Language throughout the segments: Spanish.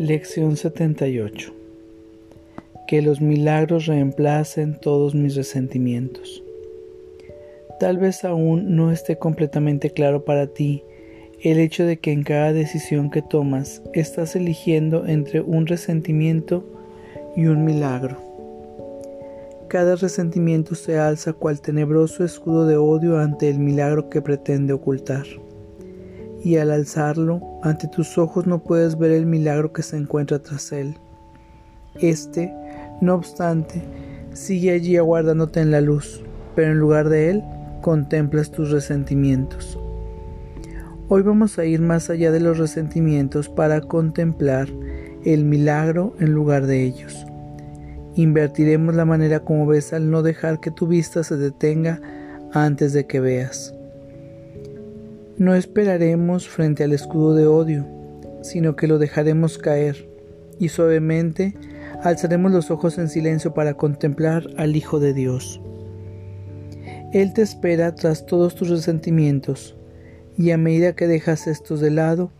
Lección 78 Que los milagros reemplacen todos mis resentimientos. Tal vez aún no esté completamente claro para ti el hecho de que en cada decisión que tomas estás eligiendo entre un resentimiento y un milagro. Cada resentimiento se alza cual tenebroso escudo de odio ante el milagro que pretende ocultar. Y al alzarlo, ante tus ojos no puedes ver el milagro que se encuentra tras él. Este, no obstante, sigue allí aguardándote en la luz, pero en lugar de él, contemplas tus resentimientos. Hoy vamos a ir más allá de los resentimientos para contemplar el milagro en lugar de ellos. Invertiremos la manera como ves al no dejar que tu vista se detenga antes de que veas. No esperaremos frente al escudo de odio, sino que lo dejaremos caer y suavemente alzaremos los ojos en silencio para contemplar al Hijo de Dios. Él te espera tras todos tus resentimientos, y a medida que dejas estos de lado,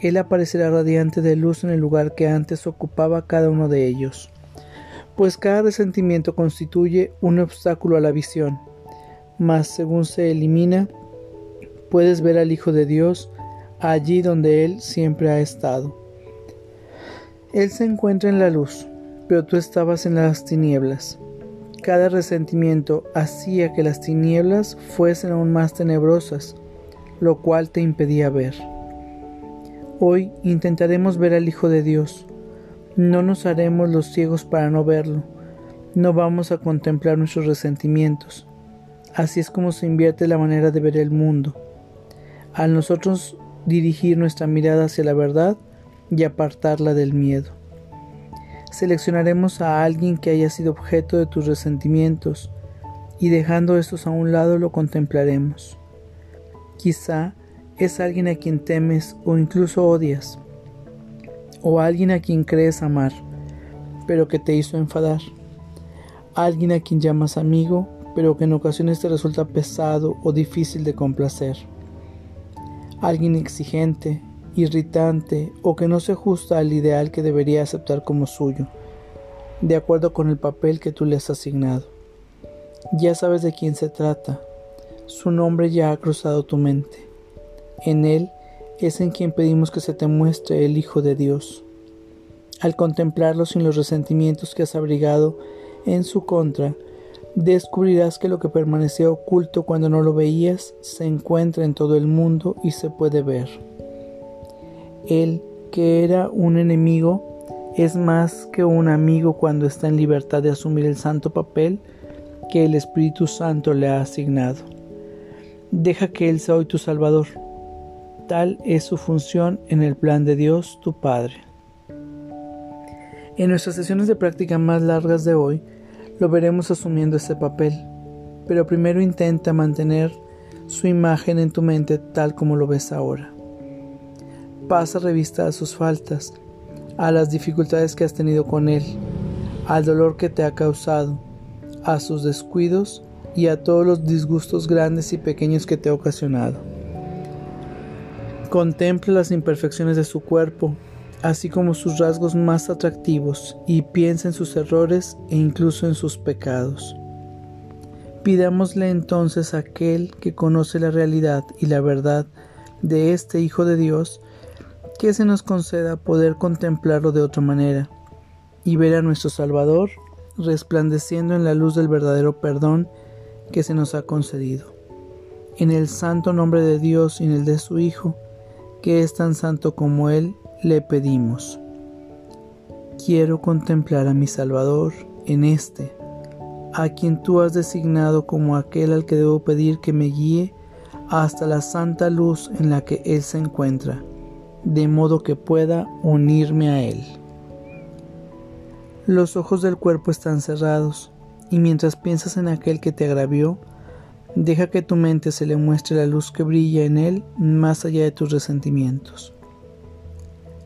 Él aparecerá radiante de luz en el lugar que antes ocupaba cada uno de ellos pues cada resentimiento constituye un obstáculo a la visión, mas según se elimina, puedes ver al Hijo de Dios allí donde Él siempre ha estado. Él se encuentra en la luz, pero tú estabas en las tinieblas. Cada resentimiento hacía que las tinieblas fuesen aún más tenebrosas, lo cual te impedía ver. Hoy intentaremos ver al Hijo de Dios, no nos haremos los ciegos para no verlo. No vamos a contemplar nuestros resentimientos. Así es como se invierte la manera de ver el mundo. Al nosotros dirigir nuestra mirada hacia la verdad y apartarla del miedo. Seleccionaremos a alguien que haya sido objeto de tus resentimientos y dejando estos a un lado lo contemplaremos. Quizá es alguien a quien temes o incluso odias o alguien a quien crees amar, pero que te hizo enfadar, alguien a quien llamas amigo, pero que en ocasiones te resulta pesado o difícil de complacer, alguien exigente, irritante o que no se ajusta al ideal que debería aceptar como suyo, de acuerdo con el papel que tú le has asignado. Ya sabes de quién se trata, su nombre ya ha cruzado tu mente. En él es en quien pedimos que se te muestre el Hijo de Dios. Al contemplarlo sin los resentimientos que has abrigado en su contra, descubrirás que lo que permanecía oculto cuando no lo veías se encuentra en todo el mundo y se puede ver. Él, que era un enemigo, es más que un amigo cuando está en libertad de asumir el santo papel que el Espíritu Santo le ha asignado. Deja que Él sea hoy tu Salvador Tal es su función en el plan de Dios, tu Padre. En nuestras sesiones de práctica más largas de hoy, lo veremos asumiendo ese papel, pero primero intenta mantener su imagen en tu mente tal como lo ves ahora. Pasa revista a sus faltas, a las dificultades que has tenido con él, al dolor que te ha causado, a sus descuidos y a todos los disgustos grandes y pequeños que te ha ocasionado. Contempla las imperfecciones de su cuerpo, así como sus rasgos más atractivos, y piensa en sus errores e incluso en sus pecados. Pidámosle entonces a aquel que conoce la realidad y la verdad de este Hijo de Dios, que se nos conceda poder contemplarlo de otra manera y ver a nuestro Salvador resplandeciendo en la luz del verdadero perdón que se nos ha concedido. En el santo nombre de Dios y en el de su Hijo, que es tan santo como Él, le pedimos. Quiero contemplar a mi Salvador en este, a quien tú has designado como aquel al que debo pedir que me guíe hasta la santa luz en la que Él se encuentra, de modo que pueda unirme a Él. Los ojos del cuerpo están cerrados, y mientras piensas en aquel que te agravió, Deja que tu mente se le muestre la luz que brilla en él más allá de tus resentimientos.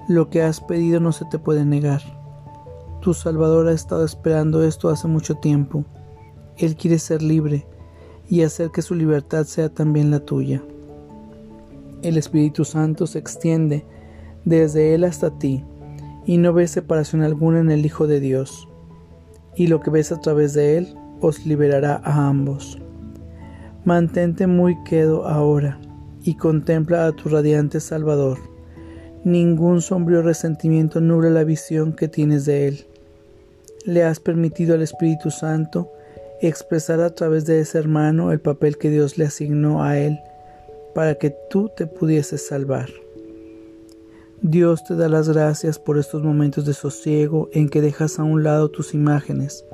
Lo que has pedido no se te puede negar. Tu Salvador ha estado esperando esto hace mucho tiempo. Él quiere ser libre y hacer que su libertad sea también la tuya. El Espíritu Santo se extiende desde Él hasta ti y no ves separación alguna en el Hijo de Dios, y lo que ves a través de él os liberará a ambos. Mantente muy quedo ahora y contempla a tu radiante Salvador. Ningún sombrío resentimiento nubla la visión que tienes de él. Le has permitido al Espíritu Santo expresar a través de ese hermano el papel que Dios le asignó a él para que tú te pudieses salvar. Dios te da las gracias por estos momentos de sosiego en que dejas a un lado tus imágenes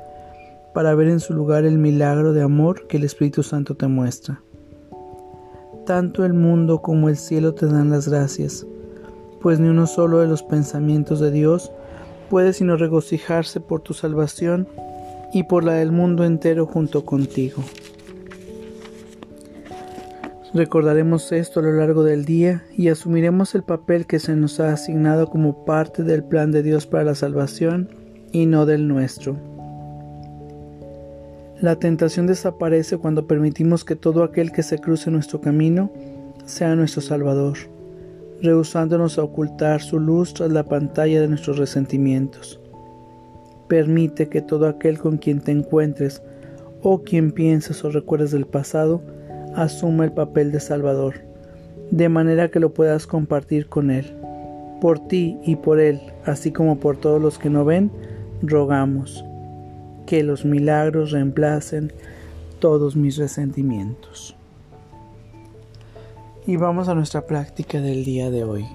para ver en su lugar el milagro de amor que el Espíritu Santo te muestra. Tanto el mundo como el cielo te dan las gracias, pues ni uno solo de los pensamientos de Dios puede sino regocijarse por tu salvación y por la del mundo entero junto contigo. Recordaremos esto a lo largo del día y asumiremos el papel que se nos ha asignado como parte del plan de Dios para la salvación y no del nuestro. La tentación desaparece cuando permitimos que todo aquel que se cruce nuestro camino sea nuestro Salvador, rehusándonos a ocultar su luz tras la pantalla de nuestros resentimientos. Permite que todo aquel con quien te encuentres o quien pienses o recuerdes del pasado asuma el papel de Salvador, de manera que lo puedas compartir con Él. Por ti y por Él, así como por todos los que no ven, rogamos que los milagros reemplacen todos mis resentimientos. Y vamos a nuestra práctica del día de hoy.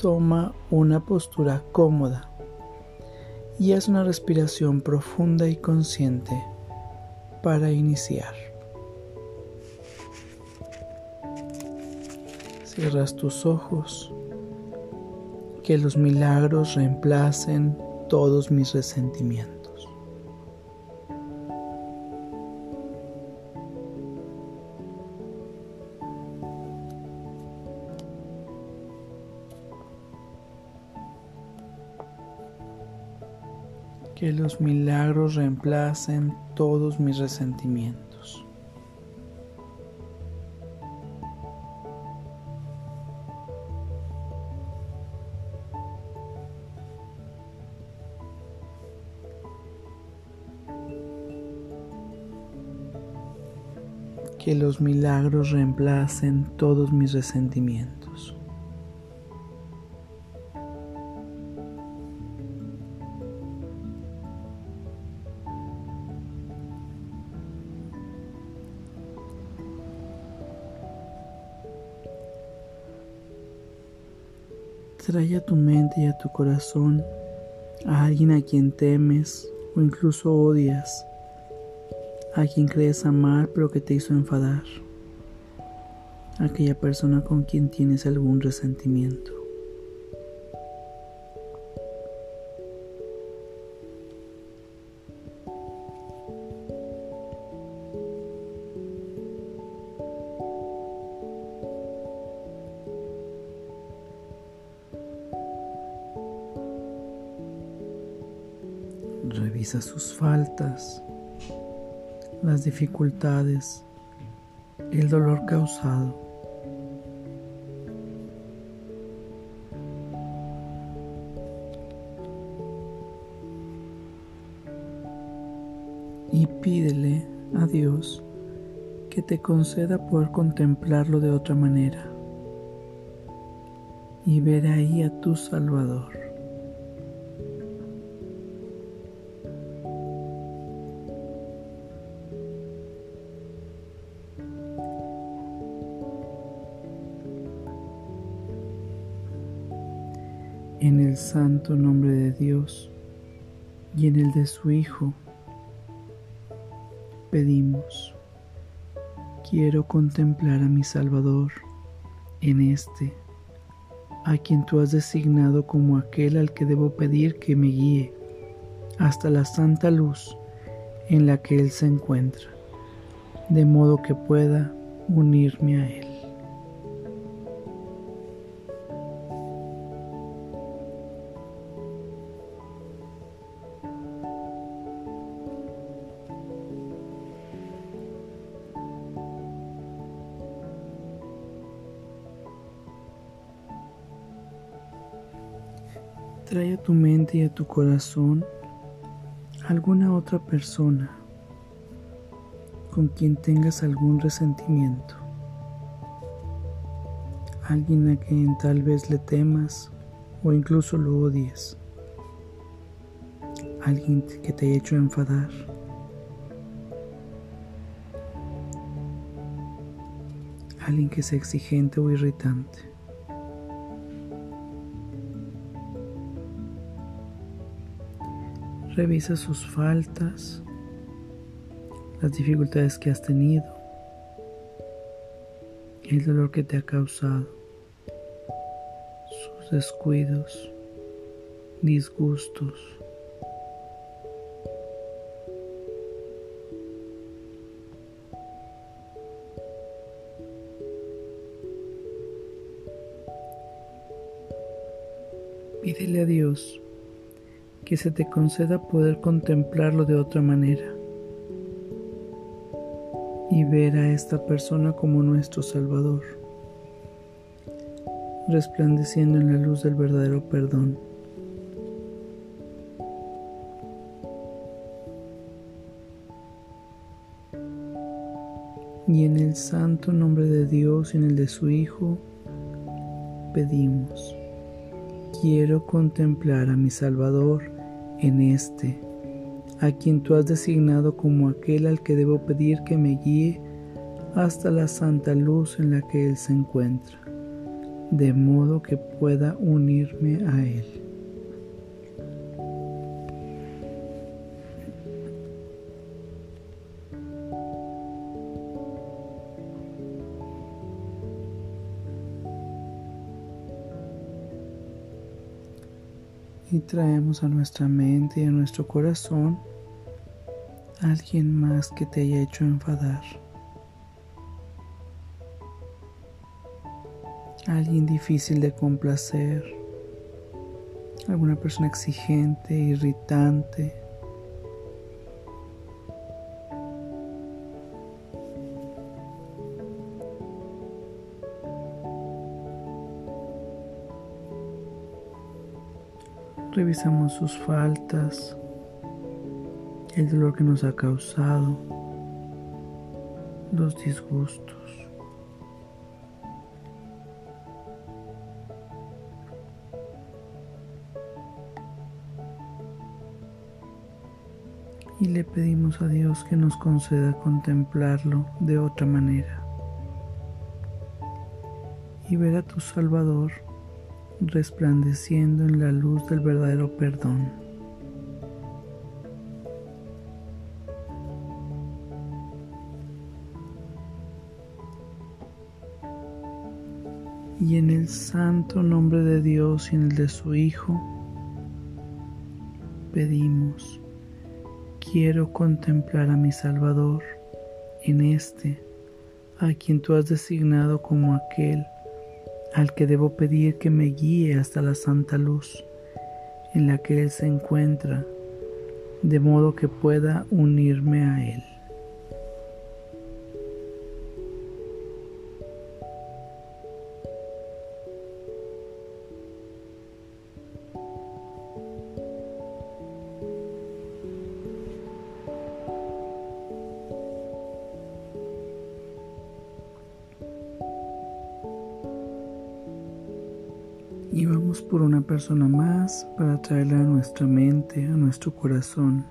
Toma una postura cómoda y haz una respiración profunda y consciente para iniciar. Cierras tus ojos, que los milagros reemplacen todos mis resentimientos. Que los milagros reemplacen todos mis resentimientos. Que los milagros reemplacen todos mis resentimientos. Trae a tu mente y a tu corazón a alguien a quien temes o incluso odias, a quien crees amar pero que te hizo enfadar, aquella persona con quien tienes algún resentimiento. Revisa sus faltas, las dificultades, el dolor causado. Y pídele a Dios que te conceda poder contemplarlo de otra manera y ver ahí a tu Salvador. En el santo nombre de Dios y en el de su Hijo, pedimos, quiero contemplar a mi Salvador en este, a quien tú has designado como aquel al que debo pedir que me guíe hasta la santa luz en la que Él se encuentra, de modo que pueda unirme a Él. Tu corazón alguna otra persona con quien tengas algún resentimiento. Alguien a quien tal vez le temas o incluso lo odies. Alguien que te haya hecho enfadar. Alguien que sea exigente o irritante. Revisa sus faltas, las dificultades que has tenido, el dolor que te ha causado, sus descuidos, disgustos. Que se te conceda poder contemplarlo de otra manera y ver a esta persona como nuestro Salvador, resplandeciendo en la luz del verdadero perdón. Y en el santo nombre de Dios y en el de su Hijo, pedimos, quiero contemplar a mi Salvador en este, a quien tú has designado como aquel al que debo pedir que me guíe hasta la santa luz en la que Él se encuentra, de modo que pueda unirme a Él. Y traemos a nuestra mente y a nuestro corazón a alguien más que te haya hecho enfadar. Alguien difícil de complacer, alguna persona exigente, irritante, Revisamos sus faltas, el dolor que nos ha causado, los disgustos. Y le pedimos a Dios que nos conceda contemplarlo de otra manera y ver a tu Salvador resplandeciendo en la luz del verdadero perdón. Y en el santo nombre de Dios y en el de su Hijo, pedimos, quiero contemplar a mi Salvador en este, a quien tú has designado como aquel al que debo pedir que me guíe hasta la santa luz en la que Él se encuentra, de modo que pueda unirme a Él. Y vamos por una persona más para traerla a nuestra mente, a nuestro corazón.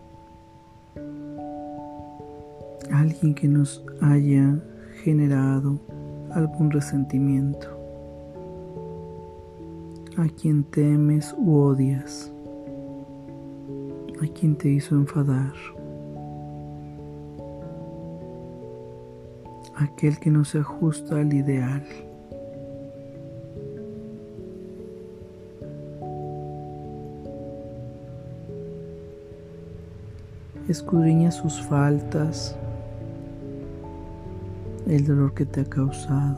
Alguien que nos haya generado algún resentimiento. A quien temes u odias. A quien te hizo enfadar. Aquel que no se ajusta al ideal. Escudriña sus faltas, el dolor que te ha causado,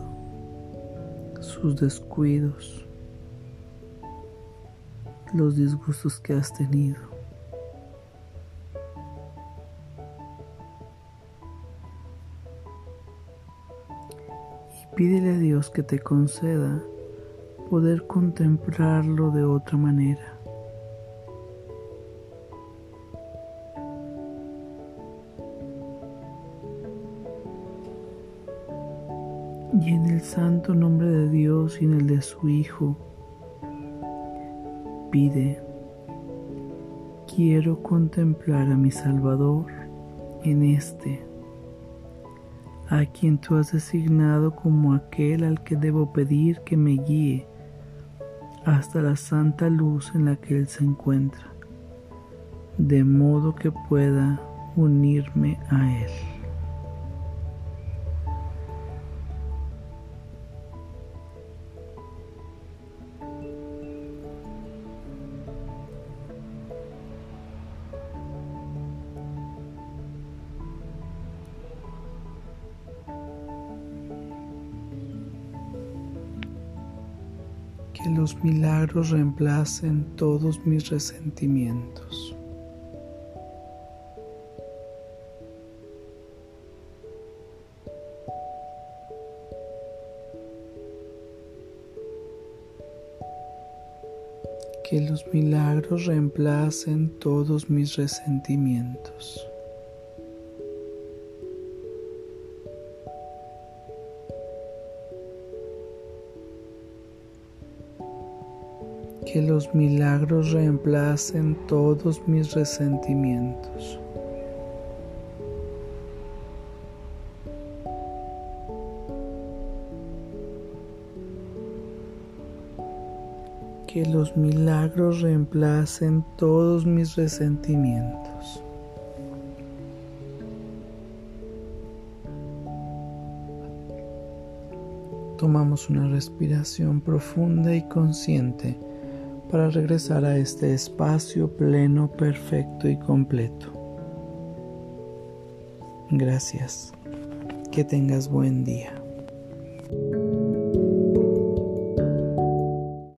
sus descuidos, los disgustos que has tenido. Y pídele a Dios que te conceda poder contemplarlo de otra manera y en el santo nombre de Dios y en el de su Hijo, pide, quiero contemplar a mi Salvador en este, a quien tú has designado como aquel al que debo pedir que me guíe hasta la santa luz en la que Él se encuentra, de modo que pueda unirme a Él. Milagros reemplacen todos mis resentimientos. Que los milagros reemplacen todos mis resentimientos. Que los milagros reemplacen todos mis resentimientos. Que los milagros reemplacen todos mis resentimientos. Tomamos una respiración profunda y consciente para regresar a este espacio pleno, perfecto y completo. Gracias. Que tengas buen día.